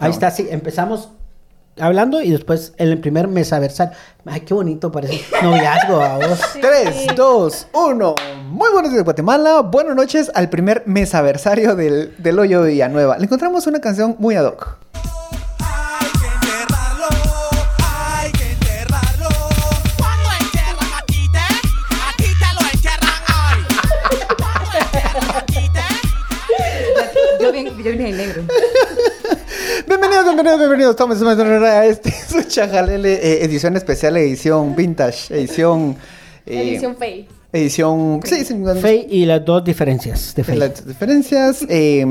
Ahí está, sí, empezamos hablando y después en el primer mesaversal. Ay, qué bonito parece. Noviazgo a vos. 3, 2, 1. Muy buenos días, Guatemala. Buenas noches al primer mesaversario del, del Hoyo de Villanueva. Le encontramos una canción muy ad hoc. Hay que enterrarlo, hay que enterrarlo. Cuando entierran a Tite, a Tite lo entierran hoy. Yo, bien, yo vine en negro. Bienvenidos, bienvenidos, bienvenidos. Estamos a este su Chajalele eh, edición especial, edición vintage, edición. eh, Edición Fey. Edición. Sí, sí, Fe y las dos diferencias de fe. Las diferencias. eh,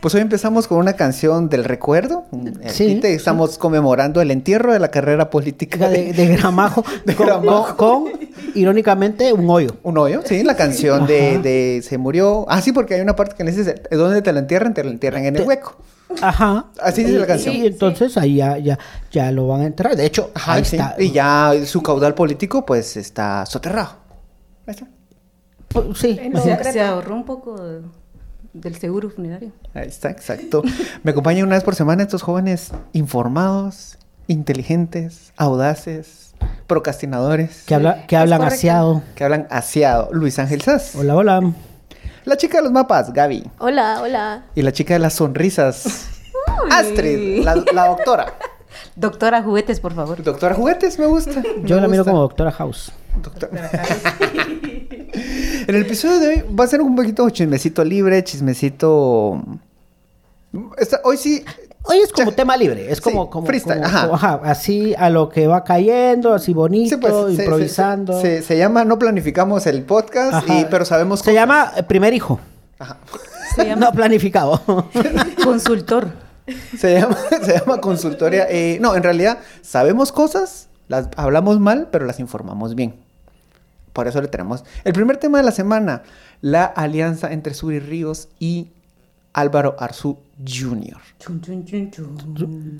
pues hoy empezamos con una canción del recuerdo. Sí. Ahorita estamos conmemorando el entierro de la carrera política de, de Gramajo, De con, Gramajo. con- con, irónicamente, un hoyo. Un hoyo, sí, la canción de, Ajá. de Se murió. Ah, sí, porque hay una parte que dice: ¿Dónde te la entierran? Te la entierran en el Te- hueco. Ajá. Así dice la Y- canción. Y entonces ahí ya, ya, ya lo van a entrar. De hecho, Ajá, ahí sí. está. Y ya su caudal político, pues está soterrado. Ahí está. Pues, Sí. O sea, se ahorró un poco de- del seguro funerario. Ahí está, exacto. Me acompañan una vez por semana estos jóvenes informados, inteligentes, audaces, procrastinadores, Que, habla, que hablan asiado. que hablan asiado. Luis Ángel Sass. Hola, hola. La chica de los mapas, Gaby. Hola, hola. Y la chica de las sonrisas, Astrid, la, la doctora. Doctora, juguetes, por favor. Doctora Juguetes, me gusta. Yo me la miro gusta. como Doctora House. Doctor- en el episodio de hoy va a ser un poquito chismecito libre, chismecito... Esta- hoy sí... Hoy es como Ya- tema libre, es Sí, como, como, freestyle, como- ajá. como, ajá, así a lo que va cayendo, así bonito, Sí, pues, se- improvisando. Se, se- se llama No planificamos el podcast, y, pero sabemos Se cosas. llama eh, Primer Hijo. Ajá. Se llama No planificado. consultor. Se llama, se llama consultoria. eh, no, en realidad sabemos cosas, las hablamos mal, pero las informamos bien. Por eso le tenemos. El primer tema de la semana, la alianza entre Suri Ríos y Álvaro Arzú Jr.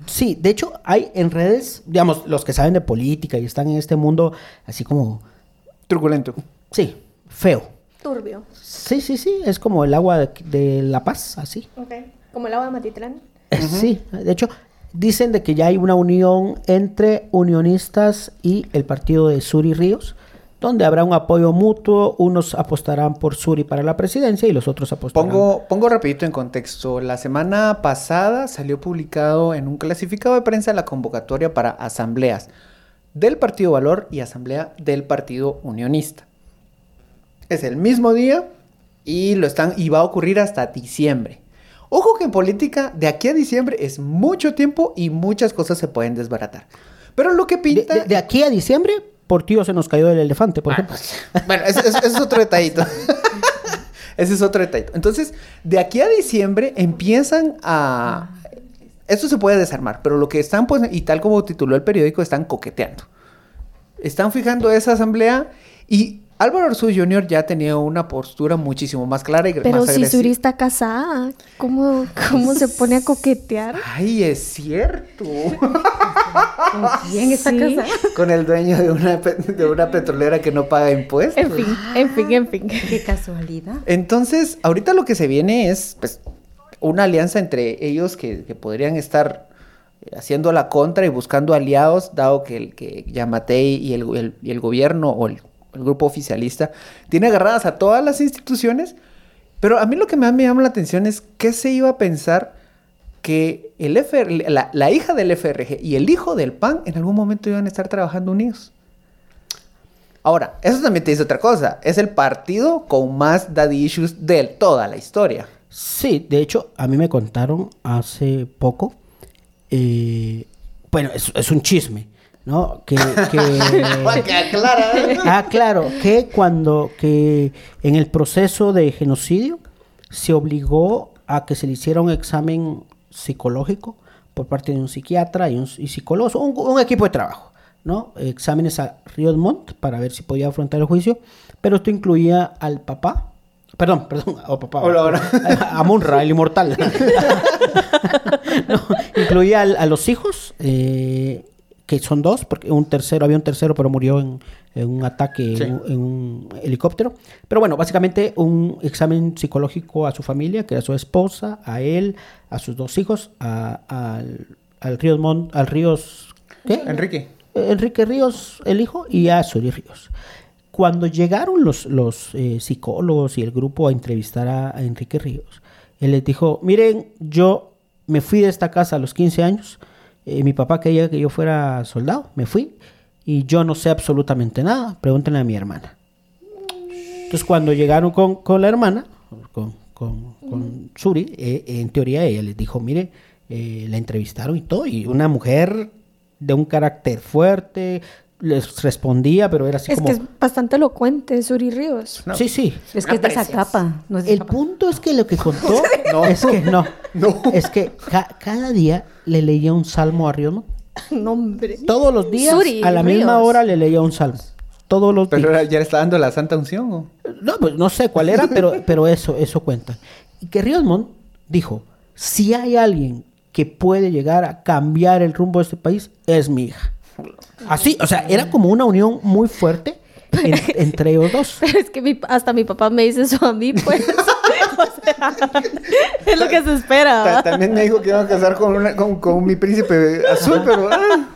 Sí, de hecho hay en redes, digamos, los que saben de política y están en este mundo así como, Truculento. sí, feo. Turbio. Sí, sí, sí, es como el agua de, de La Paz, así. Ok. Como el agua de Matitlán. Sí, de hecho, dicen de que ya hay una unión entre unionistas y el partido de Suri Ríos, donde habrá un apoyo mutuo, unos apostarán por Suri para la presidencia y los otros apostarán. Pongo, pongo rapidito en contexto. La semana pasada salió publicado en un clasificado de prensa la convocatoria para asambleas del Partido Valor y asamblea del Partido Unionista. Es el mismo día y lo están y va a ocurrir hasta diciembre. Ojo que en política de aquí a diciembre es mucho tiempo y muchas cosas se pueden desbaratar. Pero lo que de, pinta de- de aquí a diciembre, por tío se nos cayó el elefante, por ejemplo. bueno, ese, ese- ese es otro detallito. ese es otro detallito. Entonces, de aquí a diciembre empiezan a... Esto se puede desarmar, pero lo que están, pues, y tal como tituló el periódico, están coqueteando. Están fijando esa asamblea y Álvaro Arzú Jr. ya tenía una postura muchísimo más clara y Pero más si. Suri está casada, ¿cómo, cómo se pone a coquetear? Ay, es cierto. ¿Con quién está Sí. casada? Con el dueño de una, de una petrolera que no paga impuestos. En fin, en fin, en fin. Qué casualidad. Entonces, ahorita lo que se viene es pues, una alianza entre ellos que, que podrían estar eh, haciendo la contra y buscando aliados, dado que, el, que Yamatei y el, el- y el gobierno o el, el grupo oficialista tiene agarradas a todas las instituciones. Pero a mí lo que más me llama la atención es qué se iba a pensar que el la, hija del FRG y el hijo del PAN en algún momento iban a estar trabajando unidos. Ahora, eso también te dice otra cosa. Es el partido con más daddy issues de toda la historia. Sí, de hecho, a mí me contaron hace poco, eh, bueno, es un chisme, ¿no? Que, que- Clara. ah, claro, que cuando, que en el proceso de genocidio se obligó a que se le hiciera un examen psicológico por parte de un psiquiatra y un y psicólogo, un, un equipo de trabajo, ¿no? Exámenes a Riot Montt para ver si podía afrontar el juicio, pero esto incluía al papá, perdón, perdón, al papá, Hola, a Munra, el inmortal. No, incluía al- a los hijos, eh, que son dos, porque un tercero, había un tercero, pero murió en, en un ataque Sí. en, un- en un helicóptero. Pero bueno, básicamente un examen psicológico a su familia, que era su esposa, a él, a sus dos hijos, a- al, al Ríos Mon- al Ríos, ¿qué? Enrique. Enrique Ríos, el hijo, y a Suri Ríos. Cuando llegaron los, los eh, psicólogos y el grupo a entrevistar a, a Enrique Ríos, él les dijo, miren, yo me fui de esta casa a los 15 años, eh, mi papá quería que yo fuera soldado, me fui, y yo no sé absolutamente nada, pregúntenle a mi hermana. Entonces cuando llegaron con, con la hermana, con, con, Suri, eh, en teoría ella les dijo, mire, eh, la entrevistaron y todo, y una mujer de un carácter fuerte, les respondía, pero era así Es como... que es bastante elocuente, Suri Ríos. No. Sí, sí. Es que es de esa capa. No es de El capa. punto es que lo que contó No. es que no, No. es que ca- cada día le leía un salmo a Ríos. No, hombre. Todos los días, Suri a la misma hora le leía un salmo. Todos los Pero días. ahora ya le está dando la santa unción. ¿o? No, pues no sé cuál era, pero, pero eso, eso cuenta. Y que Ríos Montt dijo, si hay alguien que puede llegar a cambiar el rumbo de este país, es mi hija. Así, o sea, era como una unión muy fuerte en- entre ellos dos. Pero es que mi- hasta mi papá me dice eso a mí, pues. o sea, es lo que se espera. También me dijo que iba a casar con, una- con, con mi príncipe azul, pero... ah.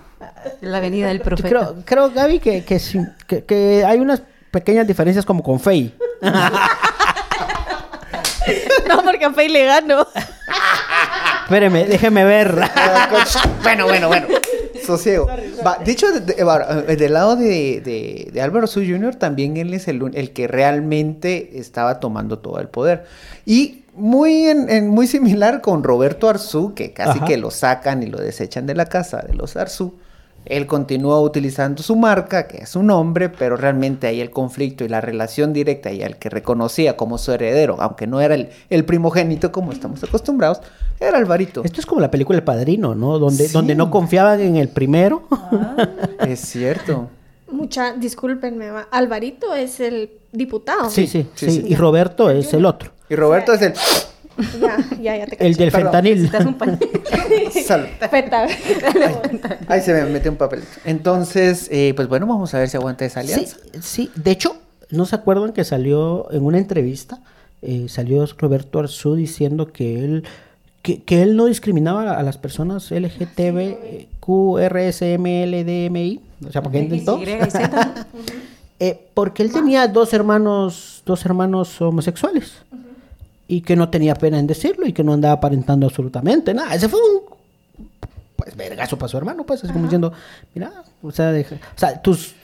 La venida del profeta. creo, creo, Gaby, que, que, sí- que- que hay unas pequeñas diferencias como con Fey. No, porque a Fey le gano. Espéreme, déjeme ver. bueno, bueno, bueno. Sosiego. Va, de hecho, de- eh, del lado de, de- de Álvaro Su Jr., también él es el, el que realmente estaba tomando todo el poder. Y muy, en, en- muy similar con Roberto Arzú, que casi Ajá. que lo sacan y lo desechan de la casa de los Arzú. Él continúa utilizando su marca, que es su nombre, pero realmente ahí el conflicto y la relación directa y al que reconocía como su heredero, aunque no era el, el primogénito como estamos acostumbrados, era Alvarito. Esto es como la película El Padrino, ¿no? Donde, Sí. donde no confiaban en el primero. Es cierto. Mucha, discúlpenme, va. Alvarito es el diputado. Sí, sí, sí. Y Roberto es el otro. Y Roberto es el... Ya, ya, ya te El del Perdón. fentanil. Necesitas un. Feta. Ahí se me metió un papel. Entonces, eh, pues bueno, vamos a ver si aguanta esa Sí, alianza. sí. De hecho, ¿no se acuerdan que salió en una entrevista? eh, salió Roberto Arzú diciendo que él que, que él no discriminaba a las personas LGTB, QRSMLDMI, o sea, porque intentó. Eh, porque él tenía dos hermanos, dos hermanos homosexuales. Y que no tenía pena en decirlo y que no andaba aparentando absolutamente nada. Ese fue un vergazo para su hermano, pues, así como diciendo, mira, o sea, deja- o sea, tus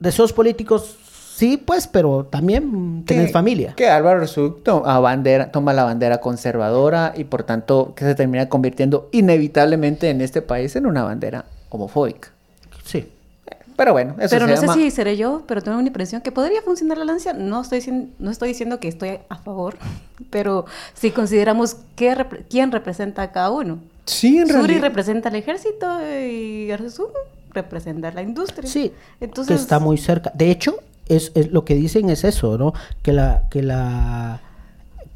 deseos políticos sí, pues, pero también Que- familia. Que Álvaro Arzú to- a bandera, toma la bandera conservadora y por tanto que se termina convirtiendo inevitablemente en este país en una bandera homofóbica. Sí. Pero bueno, eso Pero se no llama... sé si seré yo, pero tengo una impresión que podría funcionar la alianza. No estoy, no estoy diciendo que estoy a favor, pero si consideramos qué repre- quién representa a cada uno. Sí, en Suri realidad. representa al ejército y Arzu representa la industria. Sí, Entonces, que está muy cerca. De hecho, es, es- lo que dicen es eso, ¿no? Que la que la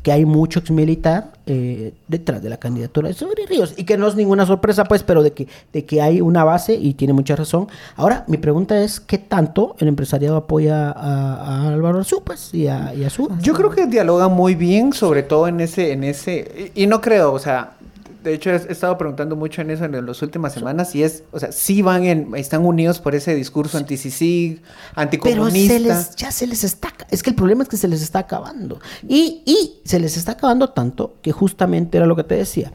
que hay mucho ex militar eh, detrás de la candidatura de Suri Ríos y que no es ninguna sorpresa, pues, pero de que de que hay una base y tiene mucha razón. Ahora, mi pregunta es qué tanto el empresariado apoya a, a Álvaro Arzú, pues, y a, y a Suri? Yo creo que dialogan muy bien, sobre todo en ese, en ese, y, y no creo, o sea, de hecho he, estado preguntando mucho en eso en, las últimas semanas, y es, o sea, sí van en, están unidos por ese discurso anti-CICIG, Pero anticomunista. se les, ya se les está, es que el problema es que se les está acabando. Y, y se les está acabando tanto que justamente era lo que te decía,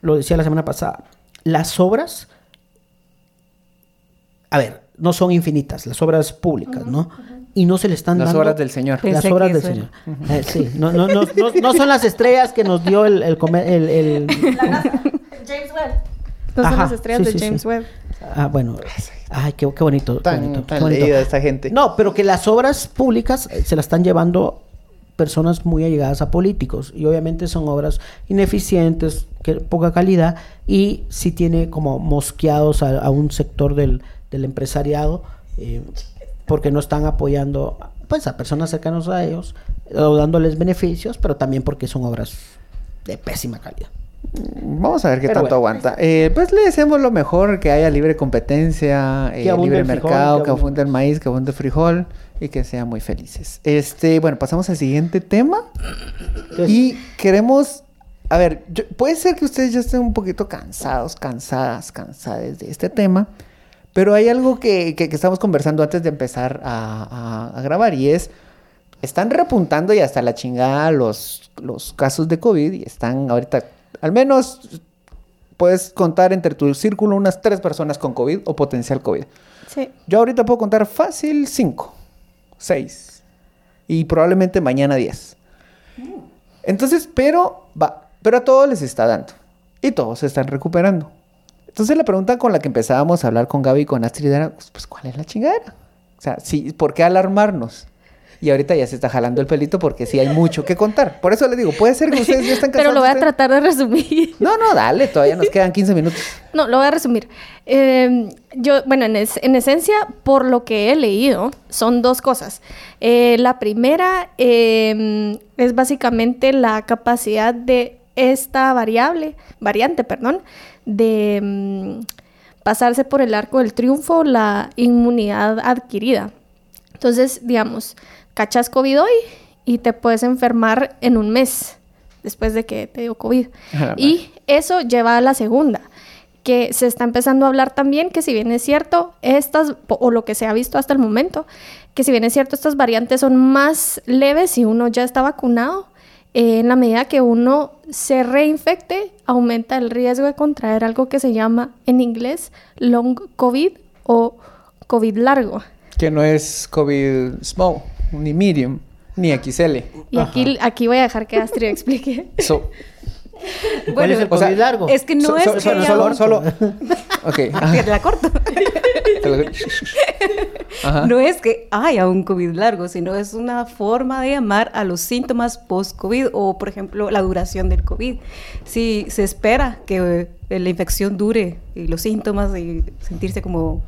lo decía la semana pasada, las obras, a ver, no son infinitas, las obras públicas, ¿no? Y no se le están Las dando... obras del Señor. Pensé Las obras del. Señor. Eh, sí, no, no, no, no, no son las estrellas que nos dio el... el, el- el- James Webb. No son Ajá, las estrellas sí, de sí, James sí. Webb. Ah, bueno. Ay, qué, qué bonito. qué Tan- bonito, tan qué bonito. leída esta gente. No, pero que las obras públicas eh, se las están llevando personas muy allegadas a políticos y obviamente son obras ineficientes, que poca calidad y sí tiene como mosqueados a, a un sector del, del empresariado eh, porque no están apoyando pues a personas cercanas a ellos o dándoles beneficios, pero también porque son obras de pésima calidad. Vamos a ver qué Pero tanto bueno. aguanta. Eh, pues le deseamos lo mejor, que haya libre competencia, eh, libre frijol, mercado, que que abunde- abunde el maíz, que abunde el frijol y que sean muy felices. Este, bueno, pasamos al siguiente tema. Entonces, Y queremos, a ver, yo- puede ser que ustedes ya estén un poquito cansados, cansadas, cansadas de este tema, pero hay algo que, que- que estamos conversando antes de empezar a, a- a grabar y es, están repuntando y hasta la chingada los, los casos de COVID y están ahorita, al menos puedes contar entre tu círculo unas tres personas con COVID o potencial COVID. Sí. Yo ahorita puedo contar fácil cinco, seis y probablemente mañana diez. Entonces, pero va, pero a todos les está dando y todos se están recuperando. Entonces la pregunta con la que empezábamos a hablar con Gaby y con Astrid era, pues, ¿cuál es la chingadera? O sea, sí, ¿por qué alarmarnos? Y ahorita ya se está jalando el pelito porque sí hay mucho que contar. Por eso les digo, puede ser que ustedes ya están cansados. Pero lo voy a tratar de resumir. No, no, dale, todavía nos quedan 15 minutos. No, lo voy a resumir. Eh, yo, bueno, en, es- en esencia, por lo que he leído, son dos cosas. Eh, la primera eh, es básicamente la capacidad de esta variable, variante, perdón, de mm, pasarse por el arco del triunfo la inmunidad adquirida. Entonces, digamos, cachas COVID hoy y te puedes enfermar en un mes después de que te dio COVID. A la Y eso lleva a la segunda, que se está empezando a hablar también que si bien es cierto, estas, o lo que se ha visto hasta el momento, que si bien es cierto, estas variantes son más leves si uno ya está vacunado, eh, en la medida que uno se reinfecte, aumenta el riesgo de contraer algo que se llama en inglés long COVID o COVID largo. Que no es COVID small, ni medium, ni XL. Y aquí, aquí voy a dejar que Astrid explique. So, ¿Cuál es el o sea, COVID largo? Es que no so- es so- que solo, solo, un- solo- Ok. ajá, la corto. Ajá. No es que haya un COVID largo, sino es una forma de llamar a los síntomas post-COVID o, por ejemplo, la duración del COVID. Si se espera que eh, la infección dure y los síntomas y sentirse como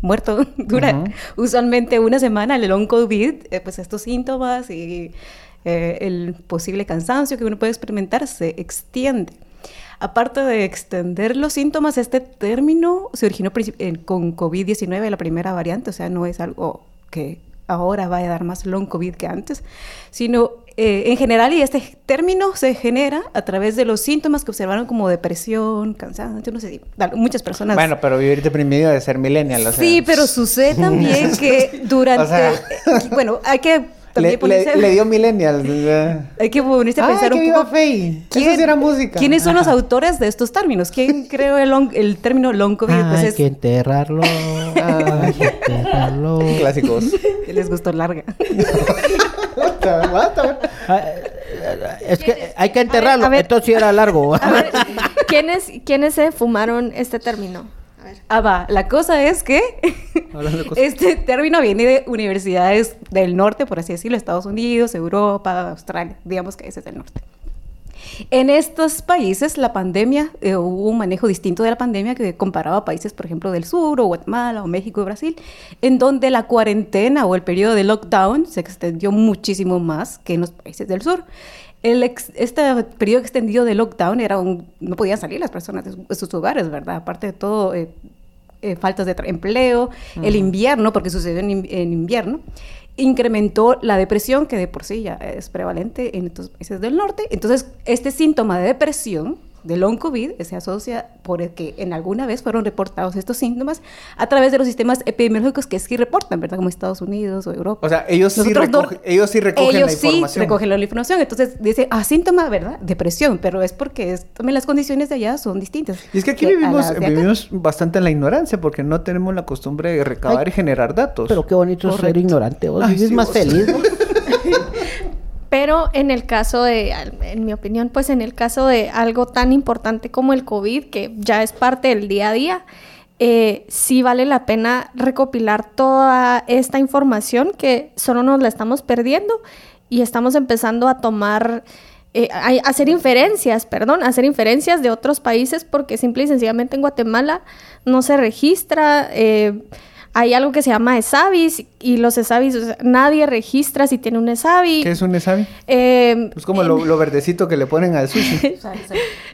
muerto dura Ujú. usualmente una semana, el long COVID, eh, pues estos síntomas y eh, el posible cansancio que uno puede experimentar se extiende. Aparte de extender los síntomas, este término se originó con COVID-19, la primera variante, o sea, no es algo que ahora vaya a dar más long COVID que antes, sino eh, en general, y este término se genera a través de los síntomas que observaron como depresión, cansancio, no sé, muchas personas... Bueno, pero vivir deprimido de ser millennial. o sea, sí, pero sucede también que durante... O sea- bueno, hay que Le, le- le dio millennial. Hay que ponerse a Ay, pensar que un viva poco. Fey. Eso sí era música. ¿Quiénes son los autores de estos términos? ¿Quién creó el, long- el término long COVID? Pues Hay es- que enterrarlo. Hay que enterrarlo. Clásicos. que les gustó larga. Ah, Es que hay que enterrarlo. a ver. Entonces sí era largo. A ver, ¿quiénes, ¿quiénes se fumaron este término? Ah, va. La cosa es que este término viene de universidades del norte, por así decirlo, Estados Unidos, Europa, Australia, digamos que ese es el norte. En estos países la pandemia, eh, hubo un manejo distinto de la pandemia que comparaba a países, por ejemplo, del sur, o Guatemala, o México y Brasil, en donde la cuarentena o el periodo de lockdown se extendió muchísimo más que en los países del sur. El ex- este periodo extendido de lockdown era un, no podían salir las personas de sus hogares, ¿verdad? Aparte de todo, eh, eh, faltas de empleo, el invierno, porque sucedió en, en invierno, incrementó la depresión, que de por sí ya es prevalente en estos países del norte. Entonces, este síntoma de depresión de long COVID se asocia porque en alguna vez fueron reportados estos síntomas a través de los sistemas epidemiológicos que sí reportan, ¿verdad? Como Estados Unidos o Europa. O sea, ellos sí, Nosotros no- recogen, ellos sí recogen ellos la información. sí recogen la información. Entonces dice, ah, síntoma, ¿verdad? Depresión, pero es porque es- también las condiciones de allá son distintas. Y es que aquí vivimos, vivimos bastante en la ignorancia porque no tenemos la costumbre de recabar Ay, y generar datos. Pero qué bonito es ser Correcto. ignorante. Vos Ay, vivís sí, más vos. feliz. ¿no? Pero en el caso de, en mi opinión, pues en el caso de algo tan importante como el COVID, que ya es parte del día a día, eh, sí vale la pena recopilar toda esta información que solo nos la estamos perdiendo y estamos empezando a tomar, eh, a, a hacer inferencias, perdón, a hacer inferencias de otros países porque simple y sencillamente en Guatemala no se registra. eh, hay algo que se llama ESAVIS y los ESAVIS, o sea, nadie registra si tiene un ESAVI. ¿Qué es un ESAVI? Eh, Es como lo, lo verdecito que le ponen al sushi.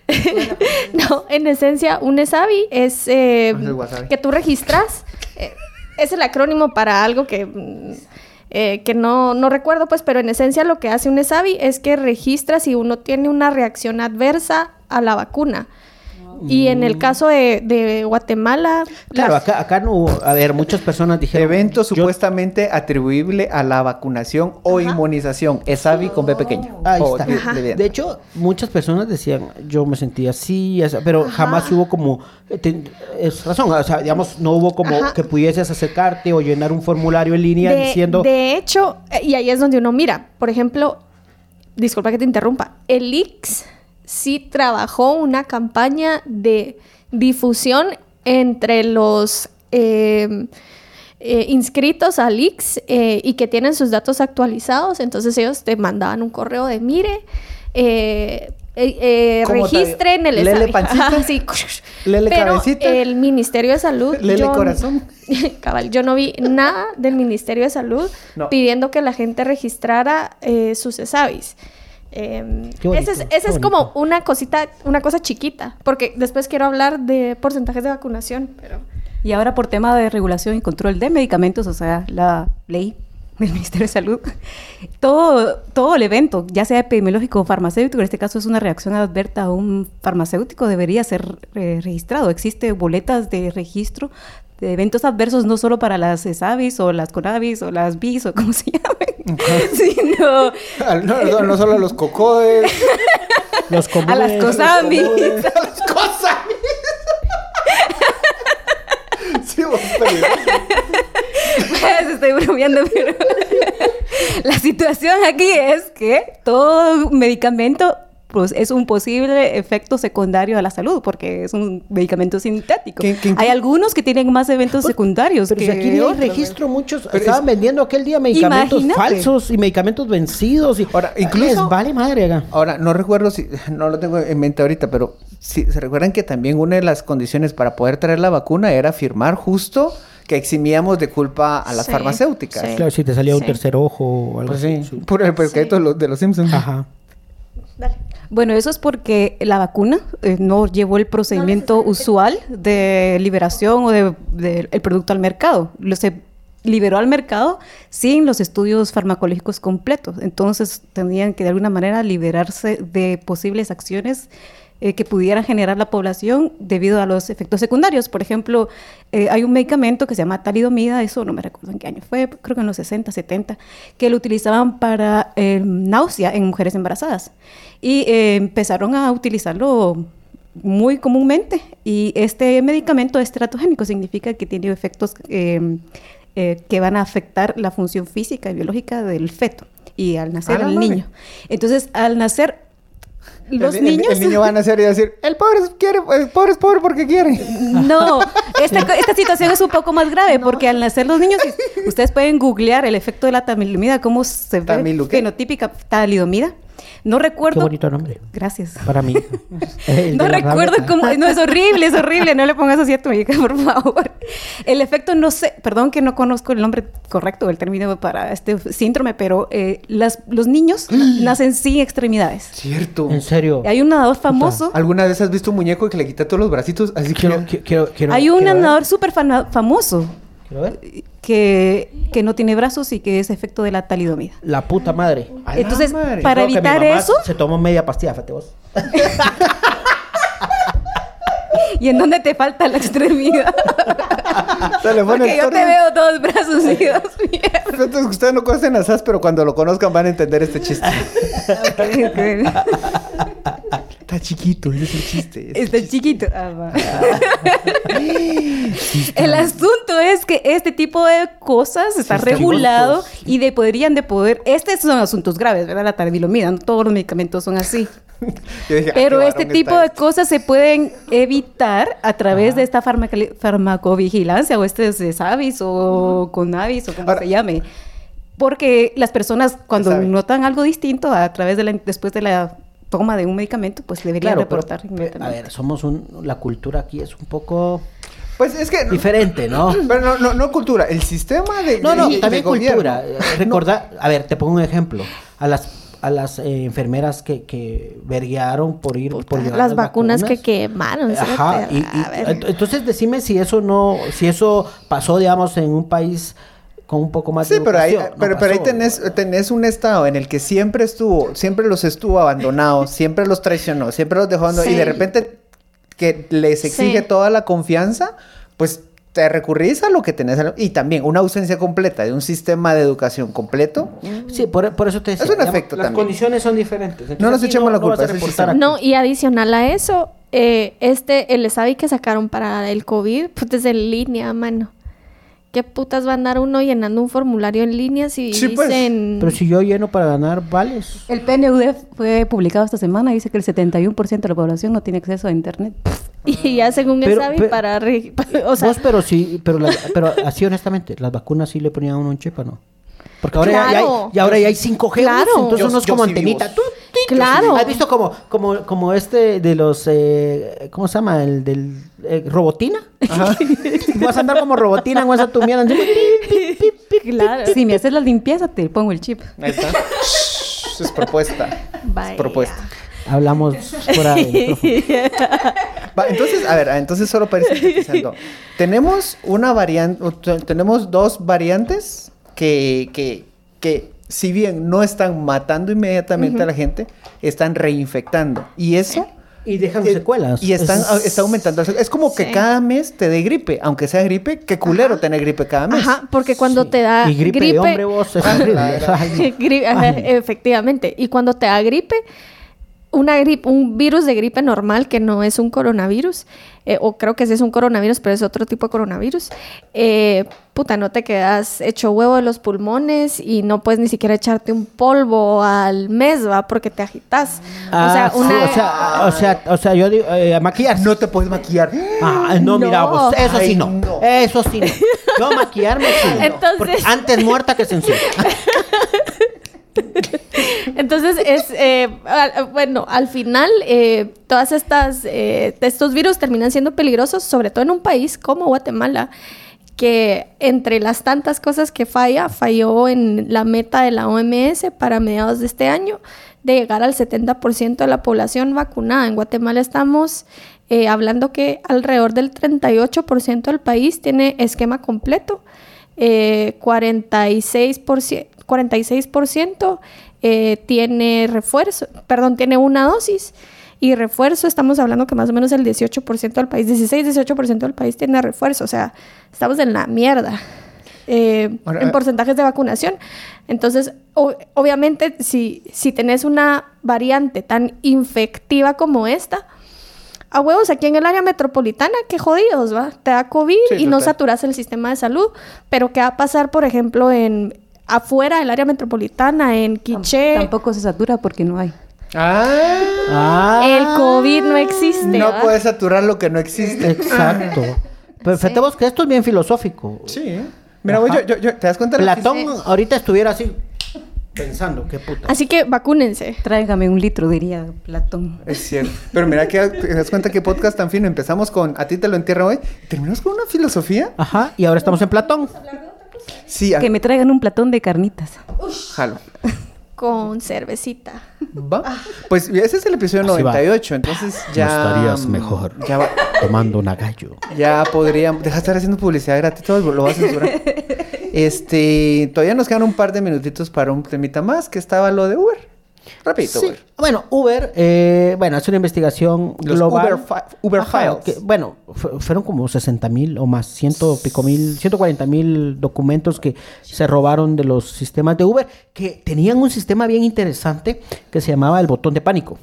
no, en esencia, un ESAVI es eh, Es wasabi. que tú registras. eh, es el acrónimo para algo que, mm, eh, que no, no recuerdo, pues, pero en esencia lo que hace un ESAVI es que registra si uno tiene una reacción adversa a la vacuna. Y en el caso de, de Guatemala... Claro, la- acá, acá no hubo- A ver, muchas personas dijeron... Evento yo- supuestamente atribuible a la vacunación o inmunización. ESAVI con B pequeño. Ahí O está. de- Ajá. de- De hecho, muchas personas decían, yo me sentía así, pero jamás hubo como, eh, ten- es razón, o sea, digamos, no hubo como Ajá. que pudieses acercarte o llenar un formulario en línea de, diciendo, de hecho, eh, y ahí es donde uno mira, por ejemplo, disculpa que te interrumpa, el IX sí trabajó una campaña de difusión entre los eh, eh, inscritos al IX eh, y que tienen sus datos actualizados, entonces ellos te mandaban un correo de mire. eh, eh, eh, ¿Cómo te- registren el Lele examen". pancita? Sí. Lele Pero cabecita? el Ministerio de Salud Lele yo- corazón. Cabal, yo no vi nada del Ministerio de Salud No. pidiendo que la gente registrara eh, sus ESAVIS. Eh, bonito, ese es, ese es como una cosita, una cosa chiquita, porque después quiero hablar de porcentajes de vacunación, pero Y ahora por tema de regulación y control de medicamentos, o sea, la ley del Ministerio de Salud, todo, todo el evento, ya sea epidemiológico o farmacéutico, en este caso es una reacción adversa a un farmacéutico, debería ser eh, registrado. Existe boletas de registro de eventos adversos no solo para las ESAVIS o las CONAVIS o las BIS o como se llamen, sino No, no, no solo a los cocodes. los a comunes, las COSAMIS. a las cosas. Sí, vos, peligroso. Pues, estoy bromeando, pero la situación aquí es que todo medicamento pues, es un posible efecto secundario a la salud porque es un medicamento sintético. ¿Qué- qué- hay algunos que tienen más eventos secundarios Pero que si aquí hay otros. registro, muchos Pero estaban es- vendiendo aquel día medicamentos Imagínate. falsos y medicamentos vencidos. Y Ahora, incluso- Les vale madre acá. Ahora, no recuerdo si, no lo tengo en mente ahorita, pero si se recuerdan que también una de las condiciones para poder traer la vacuna era firmar justo que eximíamos de culpa a las Sí, farmacéuticas. sí. Claro, si te salía un tercer ojo o algo Pues sí, así. por el los, de los Simpsons. Ajá. dale. Bueno, eso es porque la vacuna eh, no llevó el procedimiento usual de liberación o de, de el producto al mercado. Lo se liberó al mercado sin los estudios farmacológicos completos. Entonces tendrían que de alguna manera liberarse de posibles acciones eh, que pudieran generar la población debido a los efectos secundarios. Por ejemplo, eh, hay un medicamento que se llama talidomida, eso no me recuerdo en qué año fue, creo que en los 60, 70, que lo utilizaban para eh, náusea en mujeres embarazadas. Y eh, empezaron a utilizarlo muy comúnmente. Y este medicamento es teratogénico, significa que tiene efectos eh, eh, que van a afectar la función física y biológica del feto y al nacer A la al niño. Entonces, al nacer los el, niños... el niño va a nacer y va a decir, el pobre es, quiere, el pobre es pobre porque quiere. No, esta, esta situación es un poco más grave porque al nacer los niños, ustedes pueden googlear el efecto de la tamidomida, cómo se ve ¿Tamilu qué? fenotípica talidomida. No Qué recuerdo. bonito nombre. Gracias. Para mí. No recuerdo cómo. No, es horrible, es horrible. No le pongas así a tu hija, por favor. El efecto, no sé, perdón que no conozco el nombre correcto, el término para este síndrome, pero eh, las, los niños nacen sin extremidades. Cierto. En serio. Hay un nadador famoso. ¿Alguna vez has visto un muñeco que le quita todos los bracitos? Así que... Quiero, qui- quiero, quiero, Hay un nadador súper famoso ver. que, que no tiene brazos y que es efecto de la talidomida. La puta madre. A la Entonces, madre. para Creo evitar eso, Se tomó media pastilla, fíjate vos. ¿y en dónde te falta la extremidad? Se le Porque yo te veo dos brazos y dos piernas. Entonces, ustedes no conocen a SAS, pero cuando lo conozcan van a entender este chiste. Está chiquito, ese es el chiste. ese es el Está chiquito. Ah, va. El asunto es que este tipo de cosas está Sí, regulado y de podrían de poder. Estos son asuntos graves, ¿verdad? La tardilomida, no todos los medicamentos son así. Dije, ah, Pero este tipo de cosas se pueden evitar a través de esta farmacovigilancia o este SAVIS o CONAVIS o como Ahora- se llame. Porque las personas cuando notan algo distinto a través de la, después de la toma de un medicamento, pues deberían Claro, pero, reportar a inmediatamente. ver, somos un, la cultura aquí es un poco Pues es que... diferente, ¿no? Pero no, no, no cultura, el sistema de... No, no, de- también cultura. Recordar, a ver, te pongo un ejemplo. A las a las eh, enfermeras que, que verguearon por ir por llevar las vacunas que quemaron. Ajá, y, a entonces decime si eso no, si eso pasó, digamos, en un país con un poco más Sí, de pero ahí, educación. No pero, pero ahí pasó. tenés, tenés un estado en el que siempre estuvo, siempre los estuvo abandonados, siempre los traicionó, siempre los dejó abandonados, y de Sí. repente que les exige Sí. toda la confianza, pues te recurrís a lo que tenés. Y también una ausencia completa de un sistema de educación completo. Sí, por, por eso te decía. Es un digamos, efecto Las también. condiciones son diferentes. Entonces, No nos echemos la culpa, a aquí. No, y adicional a eso, eh, este, el SAVI que sacaron para el COVID, pues es en línea, mano. ¿Qué putas va a andar uno llenando un formulario en línea si Sí, pues. dicen... Pero si yo lleno para ganar vales. El PNUD fue publicado esta semana y dice que el 71% de la población no tiene acceso a internet. Y hacen un Pero- pero- para... re- O sea, Vos, pero sí, pero, la- pero así honestamente, las vacunas sí le ponían a uno un chip, ¿o no? Porque ahora, ya, hay, y ahora ya hay 5G, Claro. entonces Yo- uno es como sí antenita. Claro. ¿Has visto como, como, como este de los, eh, ¿cómo se llama? El del eh, robotina. Vas a andar como robotina en esa tu mierda. claro. Si me haces la limpieza, te pongo el chip. Ahí está. Shh, es propuesta. Vaya. Es propuesta. Hablamos fuera. Va, entonces, a ver, entonces solo para ir sintetizando. tenemos una variante, tenemos dos variantes que, que, que si bien no están matando inmediatamente a la gente, están reinfectando. Y eso... Y dejan eh, secuelas. Y están, Es- está aumentando. Es como que Sí. cada mes te dé gripe. Aunque sea gripe, qué culero tener gripe cada mes. Ajá, porque cuando Sí. te da Y gripe, de hombre vos es horrible. Ay, no. Gri- ajá, Ay. efectivamente. Y cuando te da gripe, una gripe, un virus de gripe normal que no es un coronavirus, eh, o creo que sí es un coronavirus, pero es otro tipo de coronavirus, eh, puta, no te quedas hecho huevo de los pulmones y no puedes ni siquiera echarte un polvo al mes, ¿va? Porque te agitas. Ah, o sea, sí, una... o, sea, o sea, o sea, yo digo, eh, a maquillarse. No te puedes maquillar. Ah, no, mira, No. vos, eso Ay, sí no. no. Eso sí no. Yo maquillarme sí. no. Entonces- Porque antes muerta que sencilla. Entonces es eh, al- bueno, al final eh, todas estas eh, estos virus terminan siendo peligrosos, sobre todo en un país como Guatemala, que entre las tantas cosas que falla, falló en la meta de la OMS para mediados de este año de llegar al 70% de la población vacunada. En Guatemala estamos eh, hablando que alrededor del 38% del país tiene esquema completo eh, 46%, 46% eh, tiene refuerzo, perdón, tiene una dosis. Y refuerzo, estamos hablando que más o menos el 18% del país, 16-18% del país tiene refuerzo. O sea, estamos en la mierda eh, Ahora, en eh, porcentajes de vacunación. Entonces, o- obviamente, si, si tenés una variante tan infectiva como esta, a huevos aquí en el área metropolitana, qué jodidos, ¿va? Te da COVID Sí, y no saturas el sistema de salud. Pero ¿qué va a pasar, por ejemplo, en afuera del área metropolitana, en Quiché? Tampoco se satura porque no hay. Ah, Ah, El COVID no existe. no ¿va? puedes saturar lo que no existe. Exacto. Pero fíjate vos que esto es bien filosófico. Sí. Mira, güey, Ajá. yo, yo, yo- ¿te das cuenta? de la Platón fis- ahorita estuviera así pensando, qué puta. Así que vacúnense. Tráigame un litro, diría Platón. Es cierto. Pero mira que te das cuenta qué podcast tan fino. Empezamos con A ti te lo entierro hoy. y Terminamos con una filosofía. Ajá, y ahora estamos en Platón. Sí, a- Que me traigan un platón de carnitas. jalo. Con cervecita. ¿Va? Pues ese es el episodio Así va. 98. Entonces ya. No estarías mm, mejor. Ya, va- Tomando una gallo. ya podríamos. Deja de estar haciendo publicidad gratis. Todo lo vas a censurar. Este. Todavía nos quedan un par de minutitos para un temita más. Que estaba lo de Uber. Rapidito, Sí. Uber. Bueno, Uber, eh, bueno, hace una investigación Los global. Uber fi- Uber Ajá, files. que, bueno, fu- fueron como 60 mil o más, ciento pico mil, 140 mil documentos que se robaron de los sistemas de Uber, que tenían un sistema bien interesante que se llamaba el botón de pánico,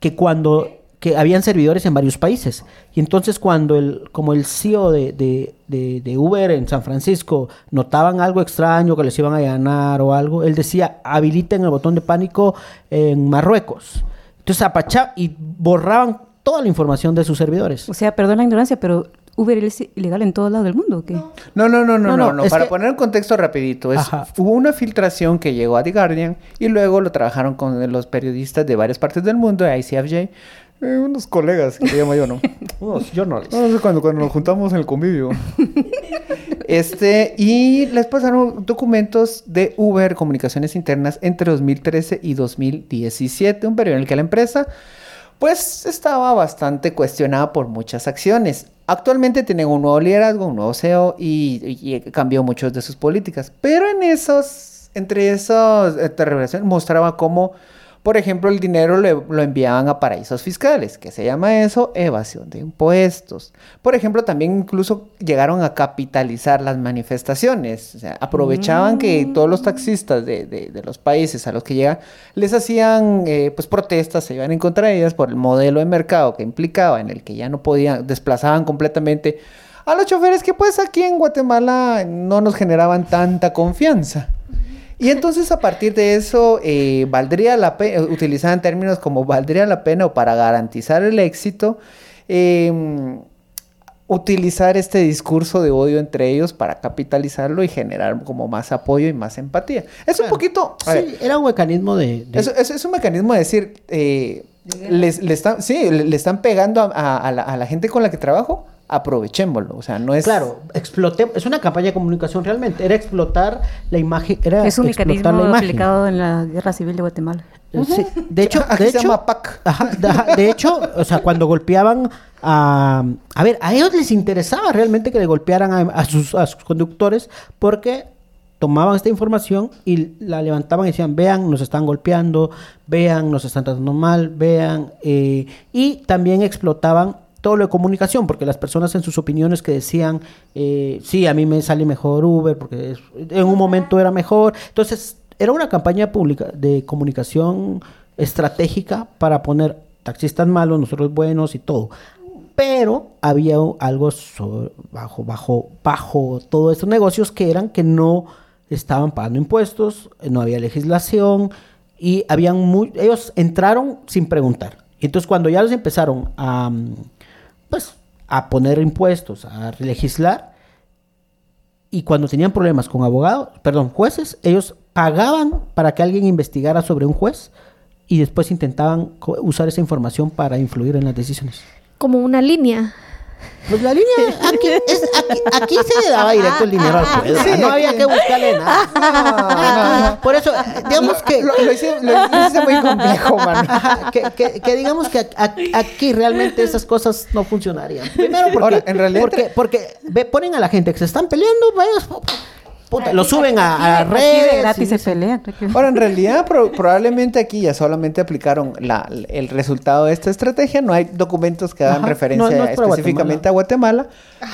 que cuando que habían servidores en varios países. Y entonces cuando el, como el CEO de, de- de- de Uber en San Francisco notaban algo extraño que les iban a ganar o algo, él decía, habiliten el botón de pánico en Marruecos. Entonces apachaban y borraban toda la información de sus servidores. O sea, perdón la ignorancia, pero Uber es ilegal en todo lado del mundo, ¿o qué? No, no, no, no, No, Para que- poner en contexto rapidito, es, hubo una filtración que llegó a The Guardian y luego lo trabajaron con los periodistas de varias partes del mundo, de ICFJ, Eh, unos colegas, que le llamo yo, ¿no? Unos journalists. No, no sé, cuando, cuando nos juntamos en el convivio. Este, y les pasaron documentos de Uber Comunicaciones Internas entre 2013 y 2017, un periodo en el que la empresa pues estaba bastante cuestionada por muchas acciones. Actualmente tienen un nuevo liderazgo, un nuevo CEO y, y cambió muchas de sus políticas. Pero en esos, entre esas eh, revelaciones mostraba cómo, por ejemplo, el dinero lo, lo enviaban a paraísos fiscales, que se llama eso evasión de impuestos. Por ejemplo, también incluso llegaron a capitalizar las manifestaciones. O sea, aprovechaban que todos los taxistas de, de- de los países a los que llegan les hacían eh, pues protestas, se iban en contra de ellas por el modelo de mercado que implicaba, en el que ya no podían, desplazaban completamente a los choferes que pues aquí en Guatemala no nos generaban tanta confianza. Y entonces a partir de eso, eh, valdría la pena, utilizaban términos como valdría la pena o para garantizar el éxito, eh, utilizar este discurso de odio entre ellos para capitalizarlo y generar como más apoyo y más empatía. Es un poquito... ver, Sí, era un mecanismo de... de- es, es- es un mecanismo de decir, eh, les, le están, sí, le, le están pegando a, a- a la, a la gente con la que trabajo, aprovechémoslo. O sea, no es... Claro, exploté, es una campaña de comunicación realmente, era explotar la imagen, era Es un explotar mecanismo la imagen. aplicado en la Guerra Civil de Guatemala. Eh, sí, De hecho, Aquí de se hecho, llama PAC. Ajá, de, ajá, de hecho, o sea, cuando golpeaban a... A ver, a ellos les interesaba realmente que le golpearan a, a sus, a sus conductores porque tomaban esta información y la levantaban y decían, vean, nos están golpeando, vean, nos están tratando mal, vean. eh, y también explotaban todo lo de comunicación, porque las personas en sus opiniones que decían, eh, sí, a mí me sale mejor Uber, porque en un momento era mejor. Entonces, era una campaña pública de comunicación estratégica para poner taxistas malos, nosotros buenos y todo. Pero había algo bajo, bajo, bajo todos estos negocios que eran que no estaban pagando impuestos, no había legislación y habían muy, ellos entraron sin preguntar. Entonces cuando ya los empezaron a, pues, a poner impuestos, a legislar, y cuando tenían problemas con abogados, perdón, jueces, ellos pagaban para que alguien investigara sobre un juez y después intentaban usar esa información para influir en las decisiones. Como una línea. Pues la línea, aquí, es- aquí, aquí se le daba directo el dinero al juez, Sí, no había que buscarle nada. Por eso, digamos que... Lo, lo hice, lo hice muy complejo. Ajá, que, que- que digamos que aquí realmente esas cosas no funcionarían. Primero porque, Ahora, en realidad porque, porque ve- ponen a la gente que se están peleando, vaya, puta, lo suben a, redes. gratis y se pelean. Ahora, en realidad, pro- probablemente aquí ya solamente aplicaron la- el resultado de esta estrategia. No hay documentos que hagan Ajá, referencia no- no es para específicamente a Guatemala.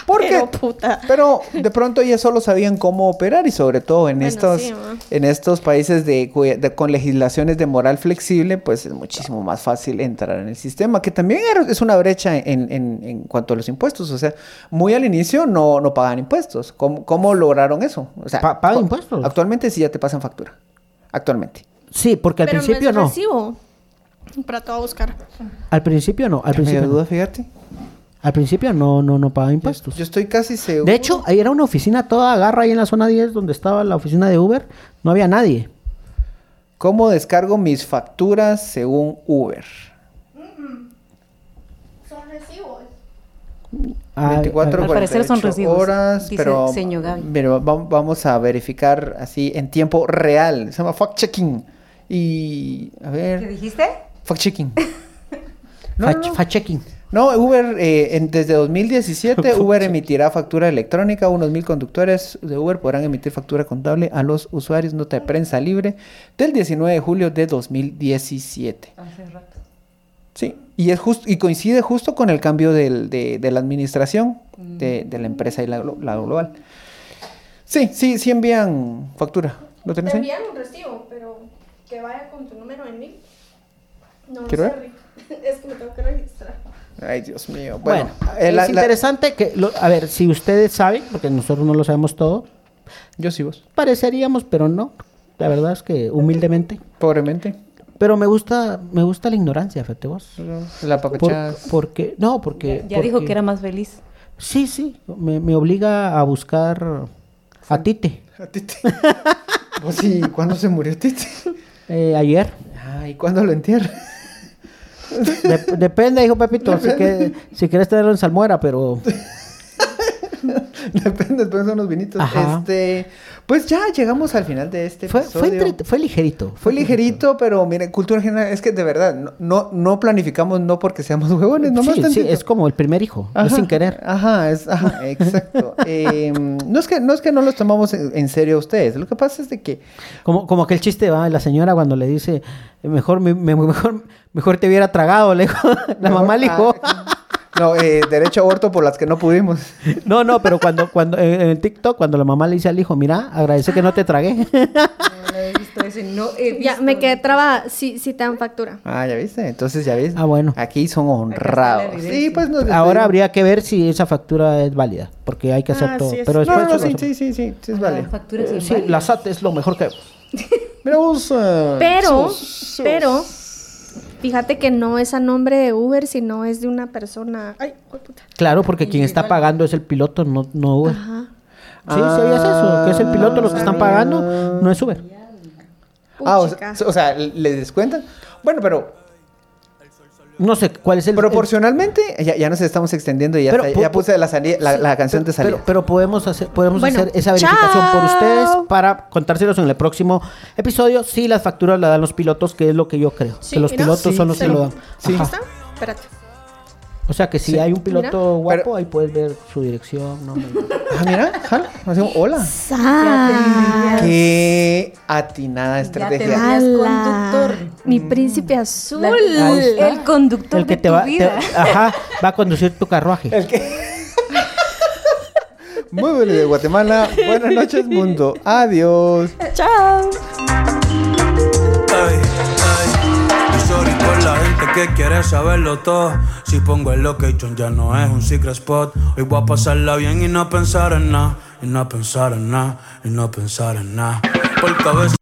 Porque, pero puta. pero de pronto ya solo sabían cómo operar y sobre todo en Bueno, estos, en estos países de, cu- de- con legislaciones de moral flexible, pues es muchísimo más fácil entrar en el sistema, que también es una brecha en, en- en cuanto a los impuestos. O sea, muy al inicio no, no pagaban impuestos. ¿Cómo, cómo lograron eso? O sea, Pa- impuestos. Actualmente sí ya te pasan factura. Actualmente. Sí, porque al pero principio no. recibo. Para todo buscar. Al principio no. Al Me principio, duda, no. fíjate. Al principio no, no, no pagan impuestos. Yo estoy casi seguro. De hecho, ahí era una oficina toda agarra ahí en la zona 10 donde estaba la oficina de Uber. No había nadie. ¿Cómo descargo mis facturas según Uber? Son recibos. Ah, 24 ah, Al parecer son 48 recibos, horas, dice pero, señor Gaby. pero vam- vamos a verificar así en tiempo real. Se llama fact checking. Y a ver, dijiste? fact checking. No, fact- no, no. fact checking. No, Uber, eh, en- desde 2017, Uber emitirá factura electrónica. Unos mil conductores de Uber podrán emitir factura contable a los usuarios. Nota de prensa libre del 19 de julio de 2017. Sí, y, es justo y coincide justo con el cambio del- de, de la administración de, de la empresa y la, glo- la global. Sí, sí, sí envían factura. ¿Lo tenés Te ahí? envían un recibo, pero que vaya con tu número en mí. No ¿Quiero ver? Rick. Es que me tengo que registrar. Ay, Dios mío. Bueno, Bueno, eh, es la- la- interesante que, lo- a ver, si ustedes saben, porque nosotros no lo sabemos todo, yo sí vos, pareceríamos, pero no. La verdad es que humildemente. pobremente. Pero me gusta, me gusta la ignorancia, fíjate vos. La Por- papachada. porque, no, porque... Ya dijo porque- que era más feliz. Sí, sí, me, me obliga a buscar a Tite. A Tite. Pues sí, ¿cuándo se murió Tite? Eh, ayer. Ay, ¿cuándo lo entierra? Dep- depende, hijo Pepito, si, que, si quieres tenerlo en salmuera, pero... Depende, después son unos vinitos. Ajá. Este, pues ya llegamos al final de este Fue, fue, episodio. entre- fue ligerito. Fue ligerito, pero miren, cultura general, es que de verdad, no, no, no planificamos no porque seamos huevones, nomás Sí, sí, es como el primer hijo, es Ajá, sin querer. Ajá, es, ajá, exacto. Eh, no, es que, no es que no los tomamos en, serio a ustedes, lo que pasa es de que... Como, como aquel chiste va la señora cuando le dice, mejor, me- me- mejor, mejor te hubiera tragado, le dijo. La mamá le dijo. Ah, no, eh, derecho a aborto por las que no pudimos. No, no, pero cuando, cuando en, en TikTok, cuando la mamá le dice al hijo, mira, agradece que no te tragué. No he visto ese, no he Ya, me quedé trabada. Sí, sí te dan factura. Ah, ya viste, entonces ya ves. Ah, bueno. Aquí son la honrados. Sí, pues nos Ahora habría que ver si esa factura es válida, porque hay que hacer Ah, todo. sí, es- Pero después no, no, sí, sí, sí, sí, sí, es La vale. factura es Sí, la SAT es lo mejor que... Mira vos, eh, Pero, sus- sus- pero, fíjate que no es a nombre de Uber, sino es de una persona. Ay, de puta. Claro, porque quien está pagando es el piloto, no, no Uber. Ajá. Sí, ¿sabías eso? Que es el piloto los que están Ah, pagando, no es Uber. Ah, o sea, o sea, ¿le descuentan? Bueno, pero No sé cuál es el... el- proporcionalmente, ya, ya nos estamos extendiendo y ya, Pero está- ya puse la, la, la canción pero, de salida. Pero, pero podemos hacer, podemos Bueno, hacer esa verificación por ustedes para contárselos en el próximo episodio. Si las facturas las dan los pilotos, que es lo que yo creo. Sí, que los pilotos Sí, son los que lo dan. Sí. Ajá. ¿Está? Espérate. O sea que si hay un piloto Mira. guapo, Pero- ahí puedes ver su dirección. nombre. Ah, mira, jala, hacemos hola. Qué atinada Ya te estrategia. Ala. conductor. Mi príncipe azul. La- el conductor el que de te tu va, te- vida. ajá, va a conducir tu carruaje. El que... Muy bueno de Guatemala. Buenas noches, mundo. Adiós. Chao. Ey, ey. Y sorry por la gente que quiere saberlo todo. Si pongo el location ya no es un secret spot. Hoy voy a pasarla bien y no pensar en nada. Y no pensar en nada. Y no pensar en nada. Por cabeza.